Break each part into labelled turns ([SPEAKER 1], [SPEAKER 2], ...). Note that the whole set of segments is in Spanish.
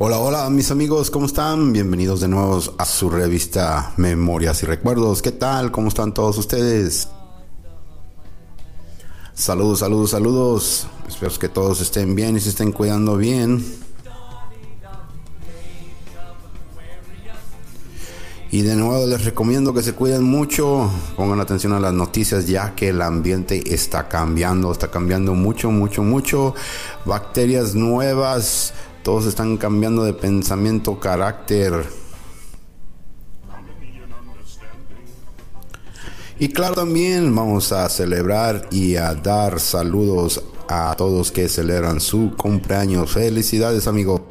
[SPEAKER 1] Hola, hola mis amigos, ¿cómo están? Bienvenidos de nuevo a su revista Memorias y Recuerdos. ¿Qué tal? ¿Cómo están todos ustedes? Saludos, saludos, saludos. Espero que todos estén bien y se estén cuidando bien. Y de nuevo les recomiendo que se cuiden mucho, pongan atención a las noticias ya que el ambiente está cambiando, está cambiando mucho, mucho, mucho. Bacterias nuevas, todos están cambiando de pensamiento, carácter. Y claro, también vamos a celebrar y a dar saludos a todos que celebran su cumpleaños. Felicidades, amigo.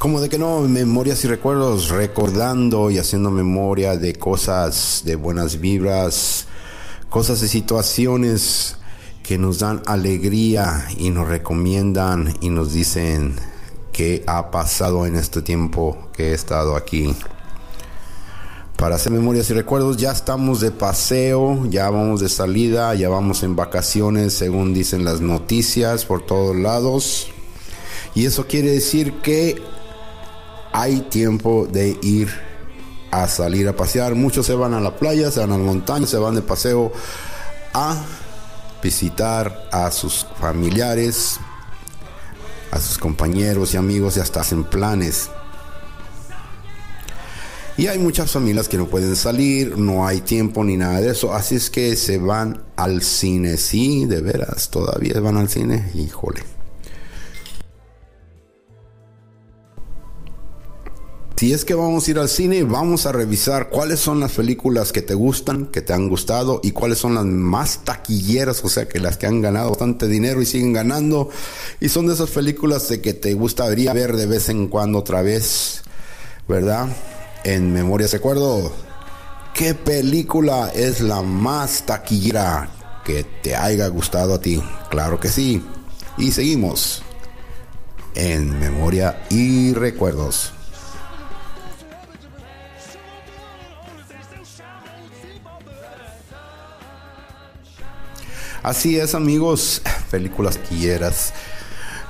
[SPEAKER 1] Como de que no, memorias y recuerdos, recordando y haciendo memoria de cosas, de buenas vibras, cosas y situaciones que nos dan alegría y nos recomiendan y nos dicen qué ha pasado en este tiempo que he estado aquí. Para hacer memorias y recuerdos, ya estamos de paseo, ya vamos de salida, ya vamos en vacaciones, según dicen las noticias por todos lados. Y eso quiere decir que hay tiempo de ir a salir a pasear. Muchos se van a la playa, se van a la montaña, se van de paseo a visitar a sus familiares, a sus compañeros y amigos y hasta hacen planes. Y hay muchas familias que no pueden salir, no hay tiempo ni nada de eso, así es que se van al cine. Sí, de veras, todavía van al cine, híjole. Si es que vamos a ir al cine, vamos a revisar cuáles son las películas que te gustan, que te han gustado y cuáles son las más taquilleras, o sea, que las que han ganado bastante dinero y siguen ganando. Y son de esas películas de que te gustaría ver de vez en cuando otra vez, ¿verdad? En memoria recuerdo, ¿qué película es la más taquillera que te haya gustado a ti? Claro que sí. Y seguimos en memoria y recuerdos. Así es, amigos, películas quieras.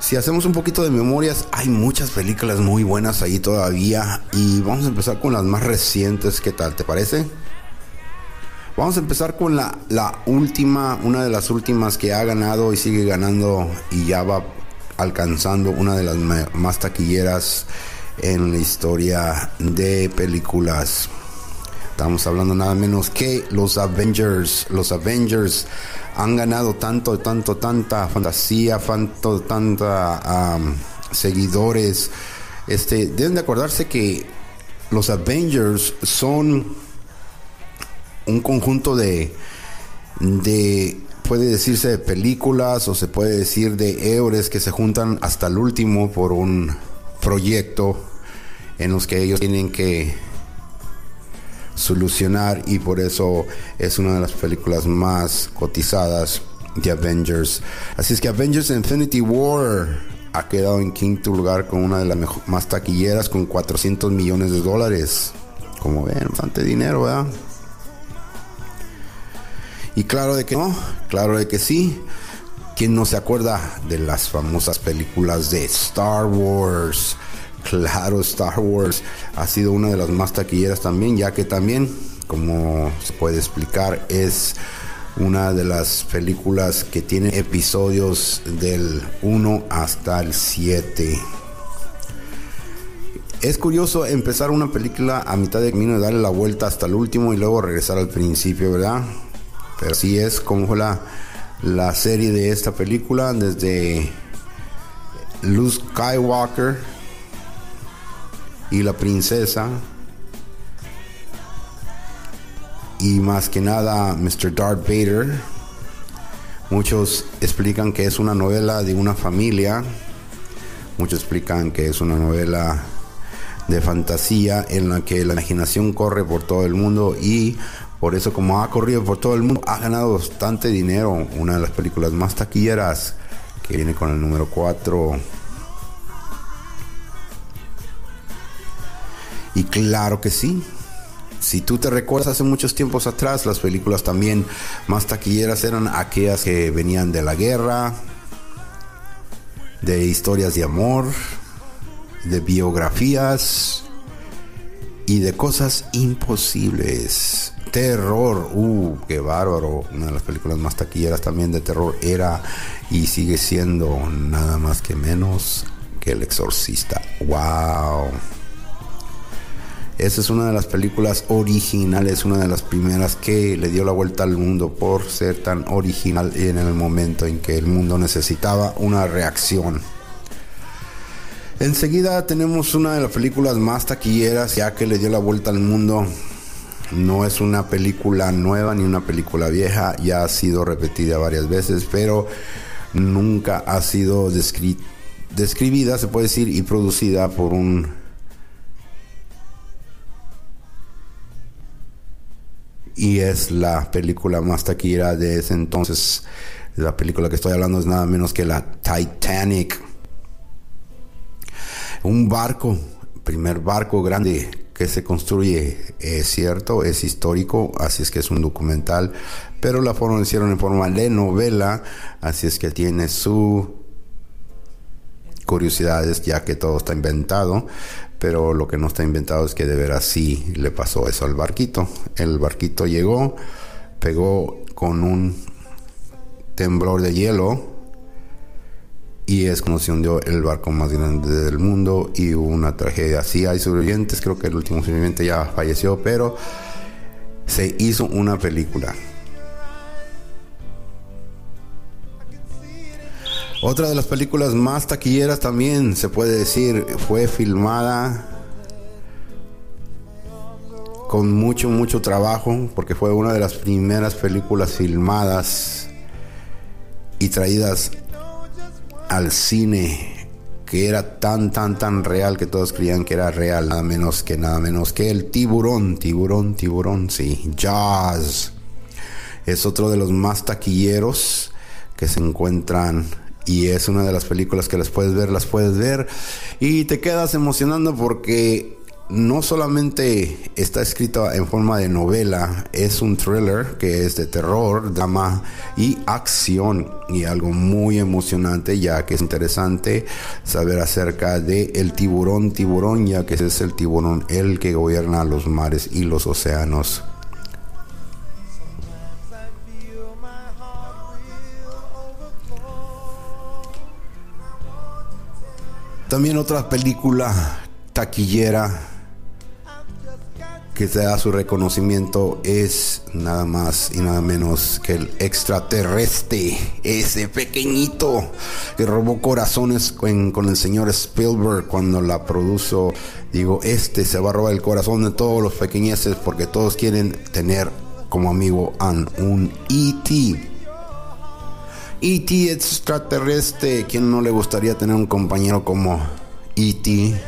[SPEAKER 1] Si hacemos un poquito de memorias, hay muchas películas muy buenas ahí todavía. Y vamos a empezar con las más recientes. ¿Qué tal? ¿Te parece? Vamos a empezar con la, la última, una de las últimas que ha ganado y sigue ganando y ya va alcanzando una de las más taquilleras en la historia de películas. Estamos hablando nada menos que los Avengers. Los Avengers han ganado tanto, tanto, tanta fantasía, tanto, tanta seguidores. Este, deben de acordarse que los Avengers son un conjunto de, de, puede decirse de películas o se puede decir de héroes que se juntan hasta el último por un proyecto en los que ellos tienen que solucionar y por eso es una de las películas más cotizadas de Avengers. Así es que Avengers Infinity War ha quedado en quinto lugar con una de las más taquilleras con 400 millones de dólares. Como ven, bastante dinero, ¿verdad? Y claro de que no, claro de que sí. ¿Quién no se acuerda de las famosas películas de Star Wars? Claro, Star Wars ha sido una de las más taquilleras también, ya que también, como se puede explicar, es una de las películas que tiene episodios del 1 hasta el 7. Es curioso empezar una película a mitad de camino y darle la vuelta hasta el último y luego regresar al principio, ¿verdad? Pero así es como la, la serie de esta película desde Luke Skywalker y la princesa. Y más que nada, Mr. Darth Vader. Muchos explican que es una novela de una familia. Muchos explican que es una novela de fantasía en la que la imaginación corre por todo el mundo y por eso como ha corrido por todo el mundo ha ganado bastante dinero. Una de las películas más taquilleras que viene con el número 4 claro que sí, Si tú te recuerdas hace muchos tiempos atrás, las películas también más taquilleras eran aquellas que venían de la guerra, de historias de amor, de biografías y de cosas imposibles. Terror, uh, qué bárbaro. Una de las películas más taquilleras también de terror era y sigue siendo nada más que menos que El Exorcista. ¡Wow! Esa es una de las películas originales, una de las primeras que le dio la vuelta al mundo por ser tan original en el momento en que el mundo necesitaba una reacción. Enseguida tenemos una de las películas más taquilleras ya que le dio la vuelta al mundo. No es una película nueva ni una película vieja, ya ha sido repetida varias veces, pero nunca ha sido describida, se puede decir, y producida por un y es la película más taquillera de ese entonces. La película que estoy hablando es nada menos que la Titanic. Un barco, primer barco grande que se construye, es cierto, es histórico, así es que es un documental, pero la forma hicieron en forma de novela, así es que tiene su curiosidades ya que todo está inventado, pero lo que no está inventado es que de veras sí le pasó eso al barquito. El barquito llegó, pegó con un temblor de hielo y es como se hundió el barco más grande del mundo y hubo una tragedia. Sí hay sobrevivientes, creo que el último sobreviviente ya falleció, pero se hizo una película. Otra de las películas más taquilleras también se puede decir fue filmada con mucho, mucho trabajo, porque fue una de las primeras películas filmadas y traídas al cine que era tan, tan, tan real que todos creían que era real, nada menos que nada menos que el tiburón, tiburón, tiburón, sí, Jazz. Es otro de los más taquilleros que se encuentran y es una de las películas que las puedes ver, las puedes ver y te quedas emocionando porque no solamente está escrita en forma de novela, es un thriller que es de terror, drama y acción y algo muy emocionante ya que es interesante saber acerca de el tiburón tiburón ya que es el tiburón el que gobierna los mares y los océanos. También otra película taquillera que se da su reconocimiento es nada más y nada menos que el extraterrestre, ese pequeñito que robó corazones con, el señor Spielberg cuando la produjo. Digo, este se va a robar el corazón de todos los pequeñeces porque todos quieren tener como amigo a un E.T. E.T. extraterrestre, ¿quién no le gustaría tener un compañero como E.T.?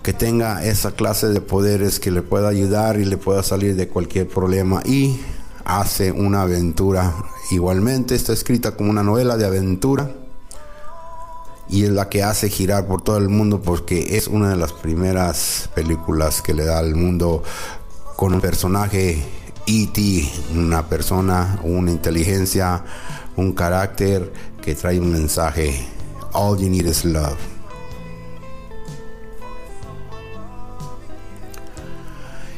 [SPEAKER 1] Que tenga esa clase de poderes que le pueda ayudar y le pueda salir de cualquier problema y hace una aventura. Igualmente está escrita como una novela de aventura y es la que hace girar por todo el mundo porque es una de las primeras películas que le da al mundo con un personaje E.T., una persona, una inteligencia un carácter que trae un mensaje. All you need is love.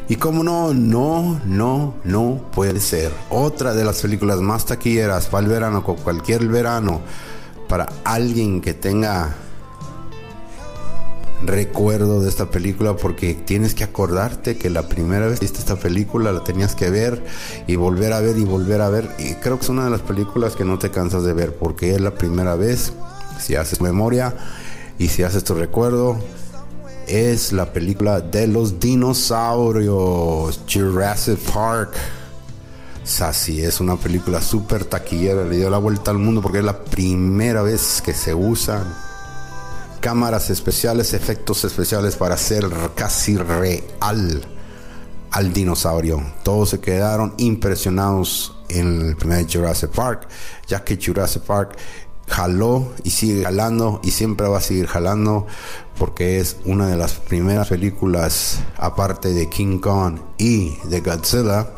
[SPEAKER 1] Y como no, no, no, no puede ser. Otra de las películas más taquilleras para el verano, con cualquier verano, para alguien que tenga recuerdo de esta película porque tienes que acordarte que la primera vez que viste esta película la tenías que ver y volver a ver y volver a ver. Y creo que es una de las películas que no te cansas de ver porque es la primera vez si haces memoria y si haces tu recuerdo es la película de los dinosaurios Jurassic Park. Sassy es una película súper taquillera le dio la vuelta al mundo porque es la primera vez que se usa cámaras especiales, efectos especiales para hacer casi real al dinosaurio. Todos se quedaron impresionados en el primer Jurassic Park, ya que Jurassic Park jaló y sigue jalando y siempre va a seguir jalando porque es una de las primeras películas aparte de King Kong y de Godzilla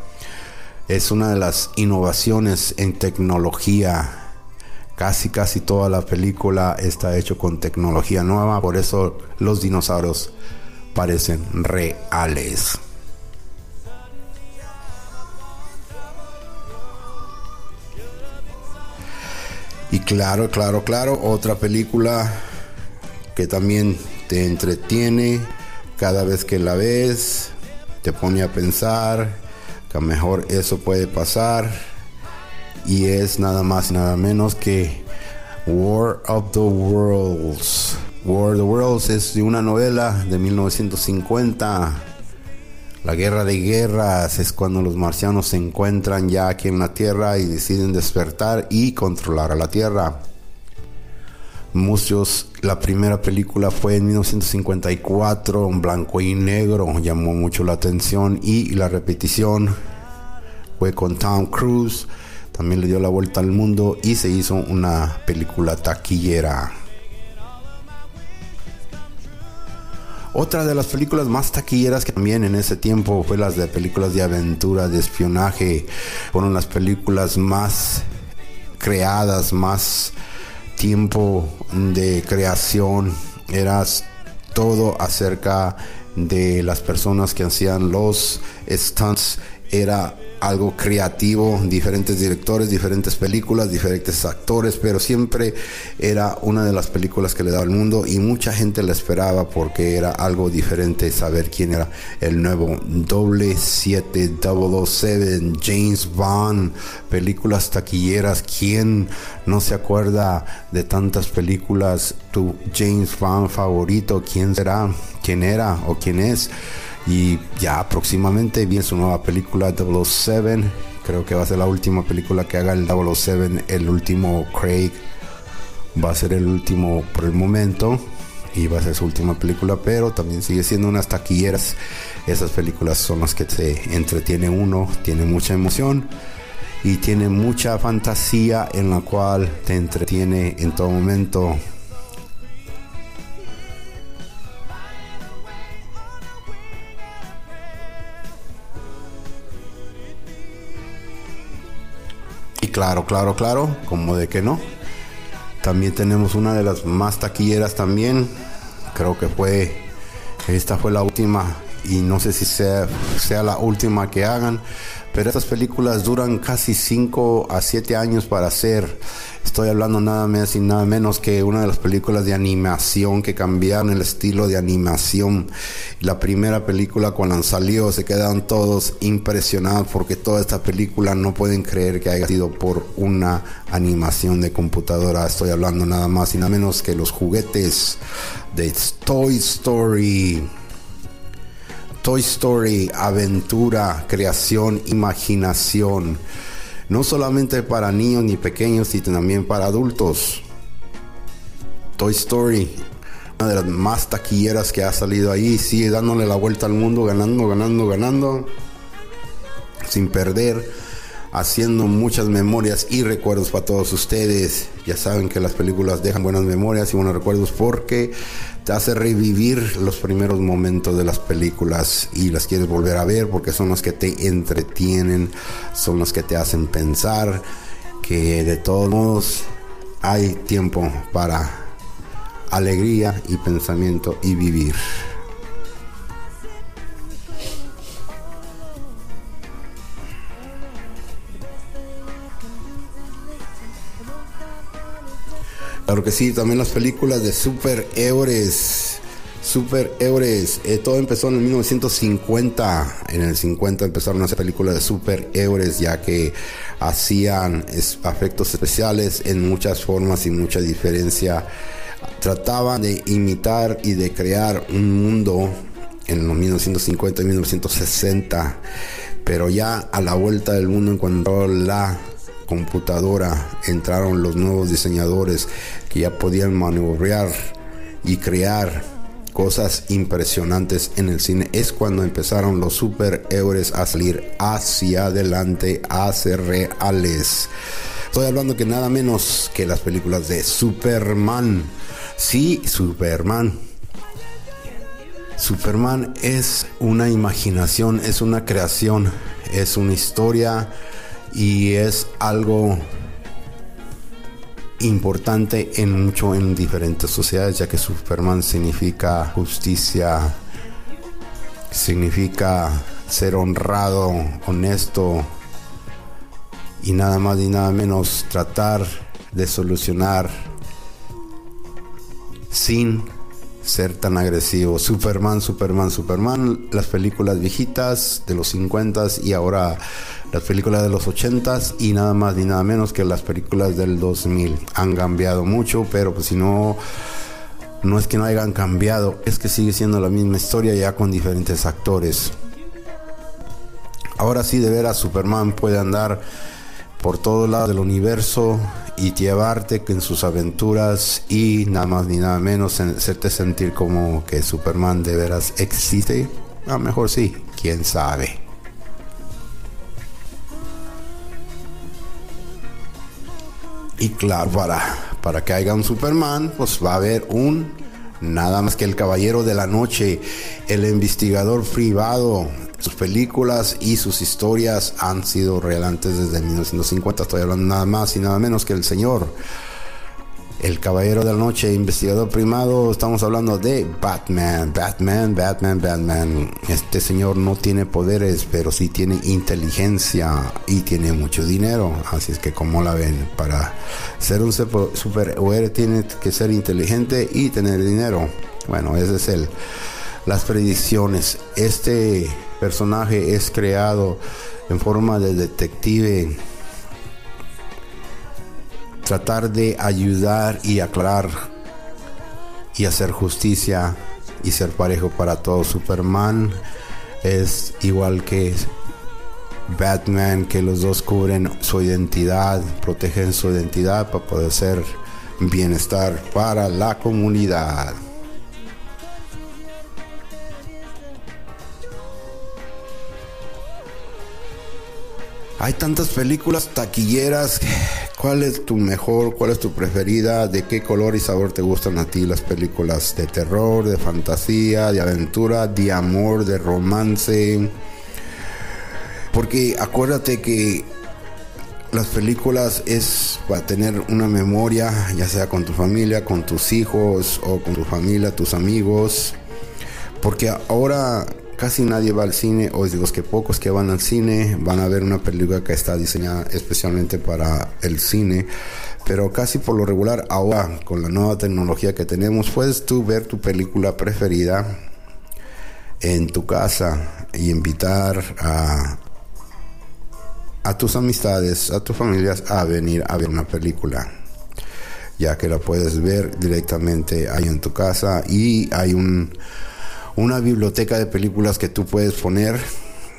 [SPEAKER 1] es una de las innovaciones en tecnología casi casi toda la película está hecho con tecnología nueva por eso los dinosaurios parecen reales. Y claro, claro, claro, otra película que también te entretiene cada vez que la ves, te pone a pensar que a mejor eso puede pasar y es nada más y nada menos que War of the Worlds. War of the Worlds es de una novela de 1950 la guerra de guerras es cuando los marcianos se encuentran ya aquí en la Tierra y deciden despertar y controlar a la Tierra. Muchos, la primera película fue en 1954, en blanco y negro, llamó mucho la atención y la repetición fue con Tom Cruise, también le dio la vuelta al mundo y se hizo una película taquillera. Otra de las películas más taquilleras que también en ese tiempo fue las de películas de aventura, de espionaje. Fueron las películas más creadas, más tiempo de creación. Eras todo acerca de las personas que hacían los stunts. Era algo creativo, diferentes directores, diferentes películas, diferentes actores, pero siempre era una de las películas que le daba al mundo y mucha gente la esperaba porque era algo diferente saber quién era el nuevo doble 7 007 James Bond, películas taquilleras, quién no se acuerda de tantas películas, tu James Bond favorito, quién será, quién era o quién es. Y ya próximamente viene su nueva película 007. Creo que va a ser la última película que haga el 007. El último Craig va a ser el último por el momento. Y va a ser su última película. Pero también sigue siendo unas taquilleras. Esas películas son las que te entretiene uno. Tiene mucha emoción. Y tiene mucha fantasía en la cual te entretiene en todo momento claro, claro, claro, como de que no. También tenemos una de las más taquilleras también. Creo que fue, esta fue la última y no sé si sea, sea la última que hagan, pero estas películas duran casi 5 a 7 años para hacer. Estoy hablando nada más y nada menos que una de las películas de animación que cambiaron el estilo de animación. La primera película cuando salió se quedaron todos impresionados porque toda esta película no pueden creer que haya sido por una animación de computadora. Estoy hablando nada más y nada menos que los juguetes de Toy Story. Toy Story, aventura, creación, imaginación no solamente para niños ni pequeños, sino también para adultos. Toy Story, una de las más taquilleras que ha salido ahí, sigue dándole la vuelta al mundo, ganando, ganando, ganando, sin perder, haciendo muchas memorias y recuerdos para todos ustedes. Ya saben que las películas dejan buenas memorias y buenos recuerdos porque te hace revivir los primeros momentos de las películas y las quieres volver a ver porque son los que te entretienen, son los que te hacen pensar que de todos modos hay tiempo para alegría y pensamiento y vivir. Claro que sí, también las películas de superhéroes. Superhéroes. Eh, todo empezó en el 1950. En el 50 empezaron a hacer películas de superhéroes ya que hacían efectos especiales en muchas formas y mucha diferencia. Trataban de imitar y de crear un mundo en los 1950 y 1960. Pero ya a la vuelta del mundo encontró la computadora entraron los nuevos diseñadores que ya podían maniobrar y crear cosas impresionantes en el cine. Es cuando empezaron los superhéroes a salir hacia adelante, a ser reales. Estoy hablando que nada menos que las películas de Superman. Sí, Superman. Superman es una imaginación, es una creación, es una historia y es algo importante en mucho en diferentes sociedades, ya que Superman significa justicia, significa ser honrado, honesto y nada más y nada menos tratar de solucionar sin ser tan agresivo. Superman, Superman, Superman, las películas viejitas de los 50 y ahora las películas de los 80 y nada más ni nada menos que las películas del 2000. Han cambiado mucho, pero pues si no no es que no hayan cambiado, es que sigue siendo la misma historia ya con diferentes actores. Ahora sí, de veras, Superman puede andar por todos lados del universo y llevarte en sus aventuras y nada más ni nada menos hacerte sentir como que Superman de veras existe. A lo mejor sí, quién sabe. Y claro, para, para que haya un Superman, pues va a haber un nada más que el Caballero de la Noche, el investigador privado, sus películas y sus historias han sido relantes desde 1950. Estoy hablando nada más y nada menos que el señor. El Caballero de la Noche, investigador primado, estamos hablando de Batman, Batman, Batman, Batman. Este señor no tiene poderes, pero sí tiene inteligencia y tiene mucho dinero. Así es que como la ven, para ser un superhéroe tiene que ser inteligente y tener dinero. Bueno, ese es el las predicciones. Este personaje es creado en forma de detective. Tratar de ayudar y aclarar y hacer justicia y ser parejo para todo. Superman es igual que Batman, que los dos cubren su identidad, protegen su identidad para poder ser bienestar para la comunidad. Hay tantas películas taquilleras. ¿Cuál es tu mejor? ¿Cuál es tu preferida? ¿De qué color y sabor te gustan a ti las películas de terror, de fantasía, de aventura, de amor, de romance? Porque acuérdate que las películas es para tener una memoria, ya sea con tu familia, con tus hijos o con tu familia, tus amigos. Porque ahora casi nadie va al cine, o digo que pocos que van al cine van a ver una película que está diseñada especialmente para el cine. Pero casi por lo regular, ahora con la nueva tecnología que tenemos, puedes tú ver tu película preferida en tu casa y invitar a, a tus amistades, a tus familias a venir a ver una película ya que la puedes ver directamente ahí en tu casa y hay un una biblioteca de películas que tú puedes poner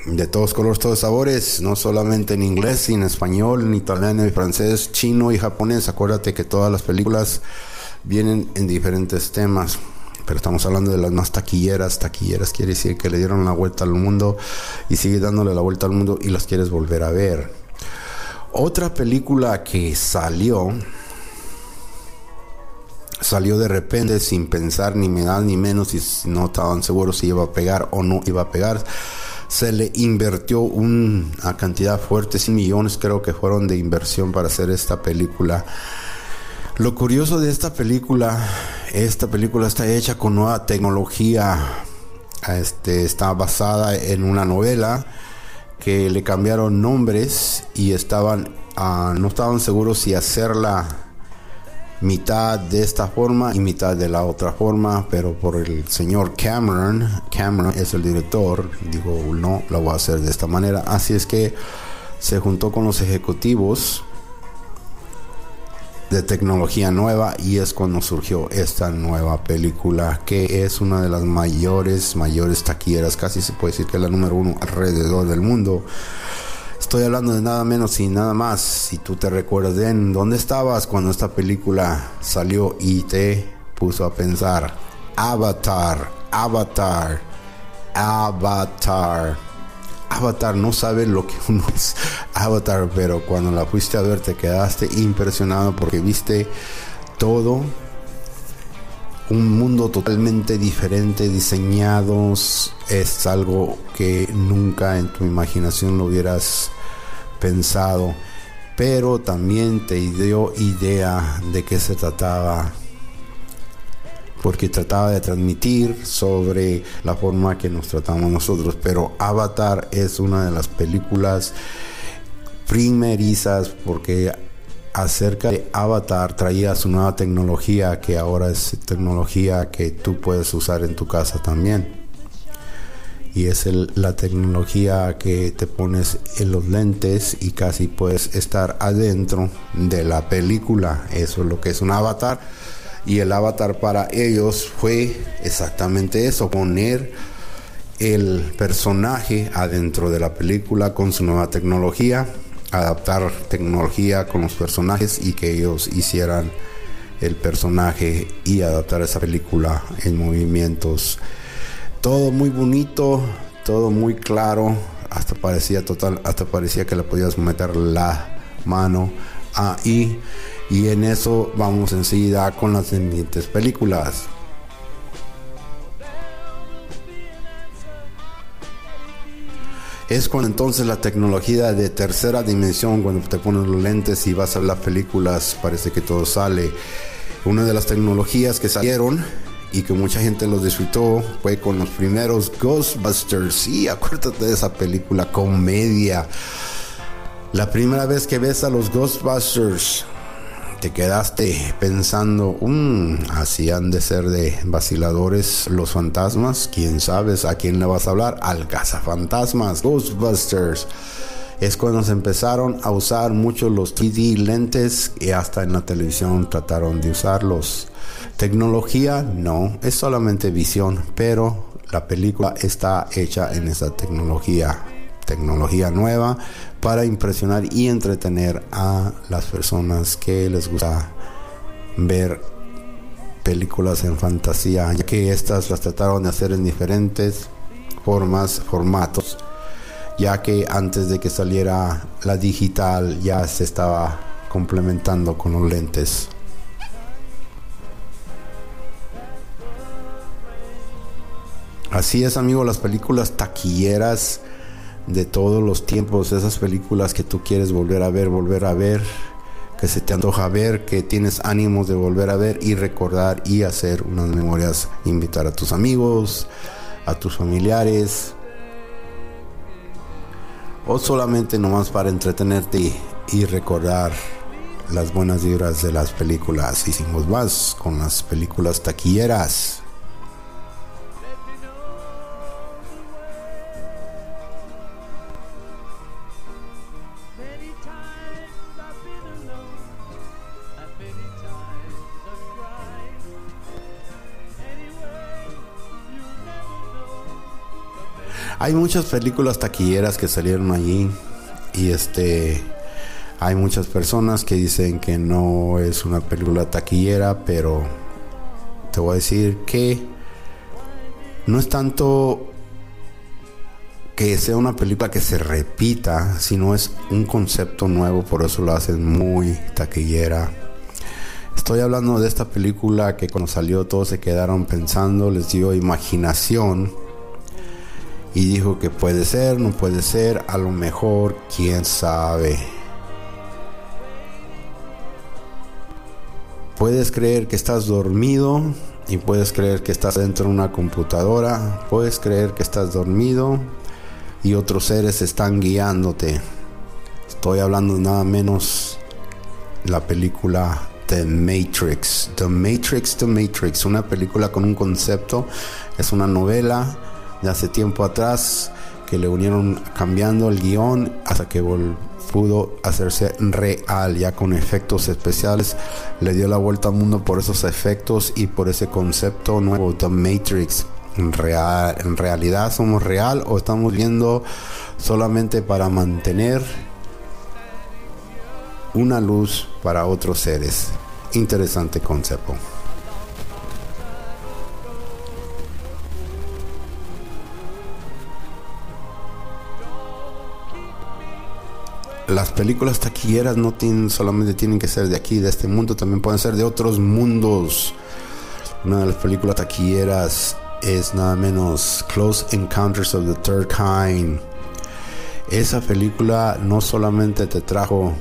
[SPEAKER 1] de todos colores, todos sabores, no solamente en inglés, sino en español, en italiano, en francés, chino y japonés. Acuérdate que todas las películas vienen en diferentes temas, pero estamos hablando de las más taquilleras. Taquilleras quiere decir que le dieron la vuelta al mundo y sigue dándole la vuelta al mundo y las quieres volver a ver. Otra película que salió salió de repente sin pensar ni más ni menos y no estaban seguros si iba a pegar o no iba a pegar. Se le invirtió una cantidad fuerte, 100 millones creo que fueron de inversión para hacer esta película. Lo curioso de esta película, esta película está hecha con nueva tecnología. Este, está basada en una novela que le cambiaron nombres y estaban ah, no estaban seguros si hacerla mitad de esta forma y mitad de la otra forma, pero por el señor Cameron, Cameron es el director, digo, no, lo voy a hacer de esta manera. Así es que se juntó con los ejecutivos de tecnología nueva y es cuando surgió esta nueva película que es una de las mayores, mayores taquilleras, casi se puede decir que es la número uno alrededor del mundo Estoy hablando de nada menos y nada más. Si tú te recuerdas de dónde estabas cuando esta película salió y te puso a pensar. Avatar, Avatar, Avatar, Avatar, no sabe lo que uno es Avatar, pero cuando la fuiste a ver te quedaste impresionado porque viste todo un mundo totalmente diferente, diseñados, es algo que nunca en tu imaginación lo hubieras pensado, pero también te dio idea de qué se trataba, porque trataba de transmitir sobre la forma que nos tratamos nosotros, pero Avatar es una de las películas primerizas porque acerca de Avatar traía su nueva tecnología que ahora es tecnología que tú puedes usar en tu casa también. Y es la tecnología que te pones en los lentes y casi puedes estar adentro de la película. Eso es lo que es un avatar. Y el avatar para ellos fue exactamente eso, poner el personaje adentro de la película con su nueva tecnología adaptar tecnología con los personajes y que ellos hicieran el personaje y adaptar esa película en movimientos. Todo muy bonito, todo muy claro, hasta parecía total, hasta parecía que le podías meter la mano ahí y en eso vamos enseguida con las siguientes películas. Es cuando entonces la tecnología de tercera dimensión, cuando te pones los lentes y vas a ver las películas, parece que todo sale. Una de las tecnologías que salieron y que mucha gente los disfrutó fue con los primeros Ghostbusters. Sí, acuérdate de esa película comedia. La primera vez que ves a los Ghostbusters, te quedaste pensando, um, así han de ser de vaciladores los fantasmas. ¿Quién sabes a quién le vas a hablar? Al cazafantasmas, Ghostbusters. Es cuando se empezaron a usar mucho los 3D lentes y hasta en la televisión trataron de usarlos. Tecnología no, es solamente visión, pero la película está hecha en esa tecnología tecnología nueva para impresionar y entretener a las personas que les gusta ver películas en fantasía, ya que estas las trataron de hacer en diferentes formas, formatos, ya que antes de que saliera la digital ya se estaba complementando con los lentes. Así es, amigos, las películas taquilleras de todos los tiempos, esas películas que tú quieres volver a ver, volver a ver, que se te antoja ver, que tienes ánimos de volver a ver y recordar y hacer unas memorias, invitar a tus amigos, a tus familiares, o solamente nomás para entretenerte y recordar las buenas vibras de las películas. Hicimos más con las películas taquilleras. Hay muchas películas taquilleras que salieron allí y este hay muchas personas que dicen que no es una película taquillera, pero te voy a decir que no es tanto que sea una película que se repita, sino es un concepto nuevo, por eso lo hacen muy taquillera. Estoy hablando de esta película que cuando salió todos se quedaron pensando, les dio imaginación y dijo que puede ser, no puede ser, a lo mejor, quién sabe. Puedes creer que estás dormido y puedes creer que estás dentro de una computadora, puedes creer que estás dormido y otros seres están guiándote. Estoy hablando nada menos la película The Matrix. The Matrix, The Matrix, una película con un concepto, es una novela hace tiempo atrás que le unieron cambiando el guion hasta que pudo hacerse real ya con efectos especiales. Le dio la vuelta al mundo por esos efectos y por ese concepto nuevo The Matrix. Real, en realidad somos real o estamos viendo solamente para mantener una luz para otros seres interesante concepto las películas taquilleras no tienen, solamente tienen que ser de aquí, de este mundo, también pueden ser de otros mundos. Una de las películas taquilleras es nada menos Close Encounters of the Third Kind. Esa película no solamente te trajo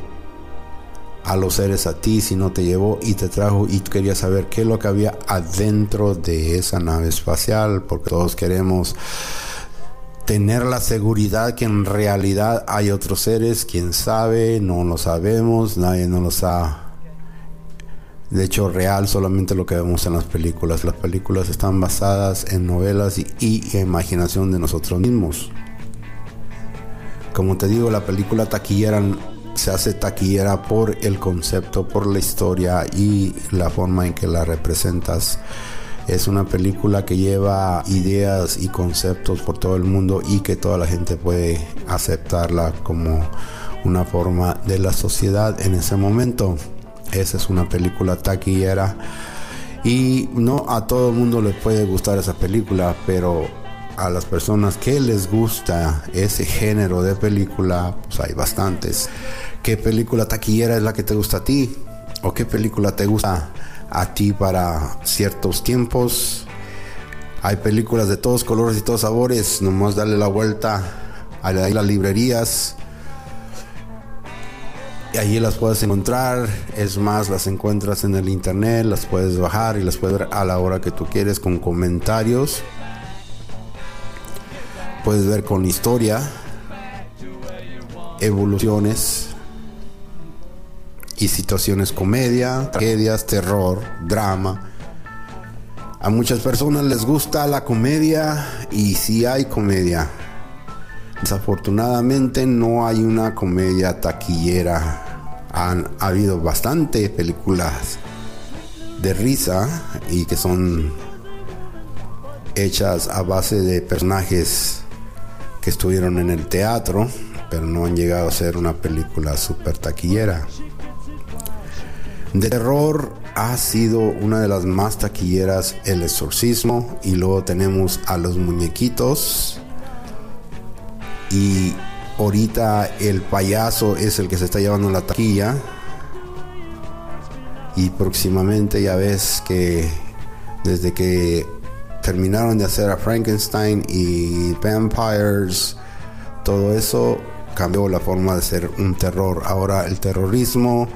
[SPEAKER 1] a los seres a ti, sino te llevó y te trajo y querías saber qué es lo que había adentro de esa nave espacial, porque todos queremos tener la seguridad que en realidad hay otros seres, quién sabe, no lo sabemos, nadie nos lo sabe. De hecho, real solamente lo que vemos en las películas. Las películas están basadas en novelas y, y imaginación de nosotros mismos. Como te digo, la película taquillera se hace taquillera por el concepto, por la historia y la forma en que la representas. Es una película que lleva ideas y conceptos por todo el mundo y que toda la gente puede aceptarla como una forma de la sociedad en ese momento. Esa es una película taquillera y no a todo el mundo le puede gustar esa película, pero a las personas que les gusta ese género de película, pues hay bastantes. ¿Qué película taquillera es la que te gusta a ti? ¿O qué película te gusta a ti para ciertos tiempos? Hay películas de todos colores y todos sabores, nomás darle la vuelta a las librerías. Y allí las puedes encontrar, es más, las encuentras en el internet, las puedes bajar y las puedes ver a la hora que tú quieres con comentarios puedes ver con historia, evoluciones y situaciones comedia, tragedias, terror, drama. A muchas personas les gusta la comedia y si hay comedia. Desafortunadamente no hay una comedia taquillera. Han habido bastante películas de risa y que son hechas a base de personajes que estuvieron en el teatro, pero no han llegado a ser una película super taquillera. De terror ha sido una de las más taquilleras El Exorcismo y luego tenemos a los muñequitos y ahorita el payaso es el que se está llevando la taquilla y próximamente ya ves que desde que terminaron de hacer a Frankenstein y Vampires, todo eso cambió la forma de ser un terror. Ahora el terrorismo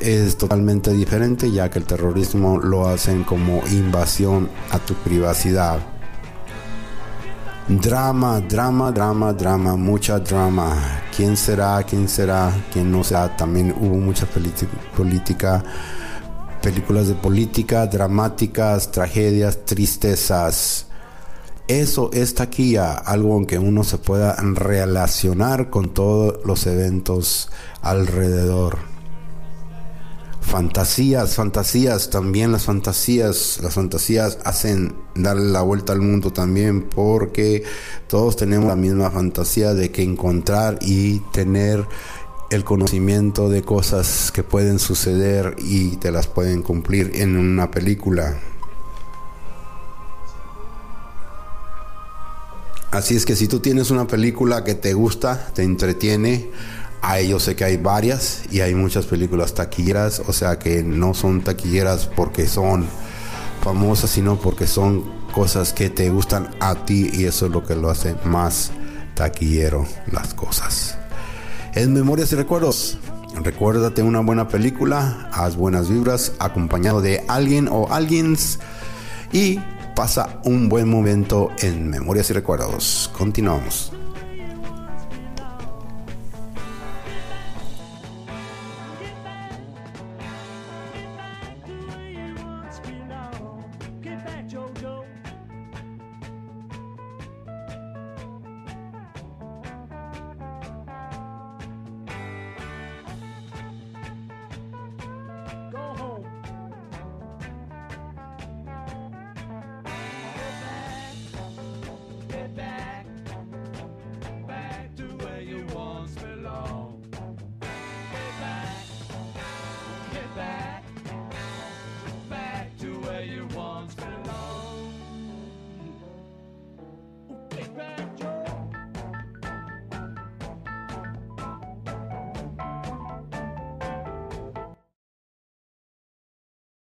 [SPEAKER 1] es totalmente diferente ya que el terrorismo lo hacen como invasión a tu privacidad. Drama, drama, drama, drama, mucha drama. ¿Quién será? ¿Quién será? ¿Quién no será? También hubo mucha política películas de política, dramáticas, tragedias, tristezas. Eso es taquilla, algo en que uno se pueda relacionar con todos los eventos alrededor. Fantasías, fantasías, también las fantasías, las fantasías hacen darle la vuelta al mundo también porque todos tenemos la misma fantasía de que encontrar y tener el conocimiento de cosas que pueden suceder y te las pueden cumplir en una película. Así es que si tú tienes una película que te gusta, te entretiene, a yo sé que hay varias y hay muchas películas taquilleras, o sea que no son taquilleras porque son famosas, sino porque son cosas que te gustan a ti y eso es lo que lo hace más taquillero las cosas. En Memorias y Recuerdos, recuérdate una buena película, haz buenas vibras acompañado de alguien o alguien y pasa un buen momento en Memorias y Recuerdos. Continuamos.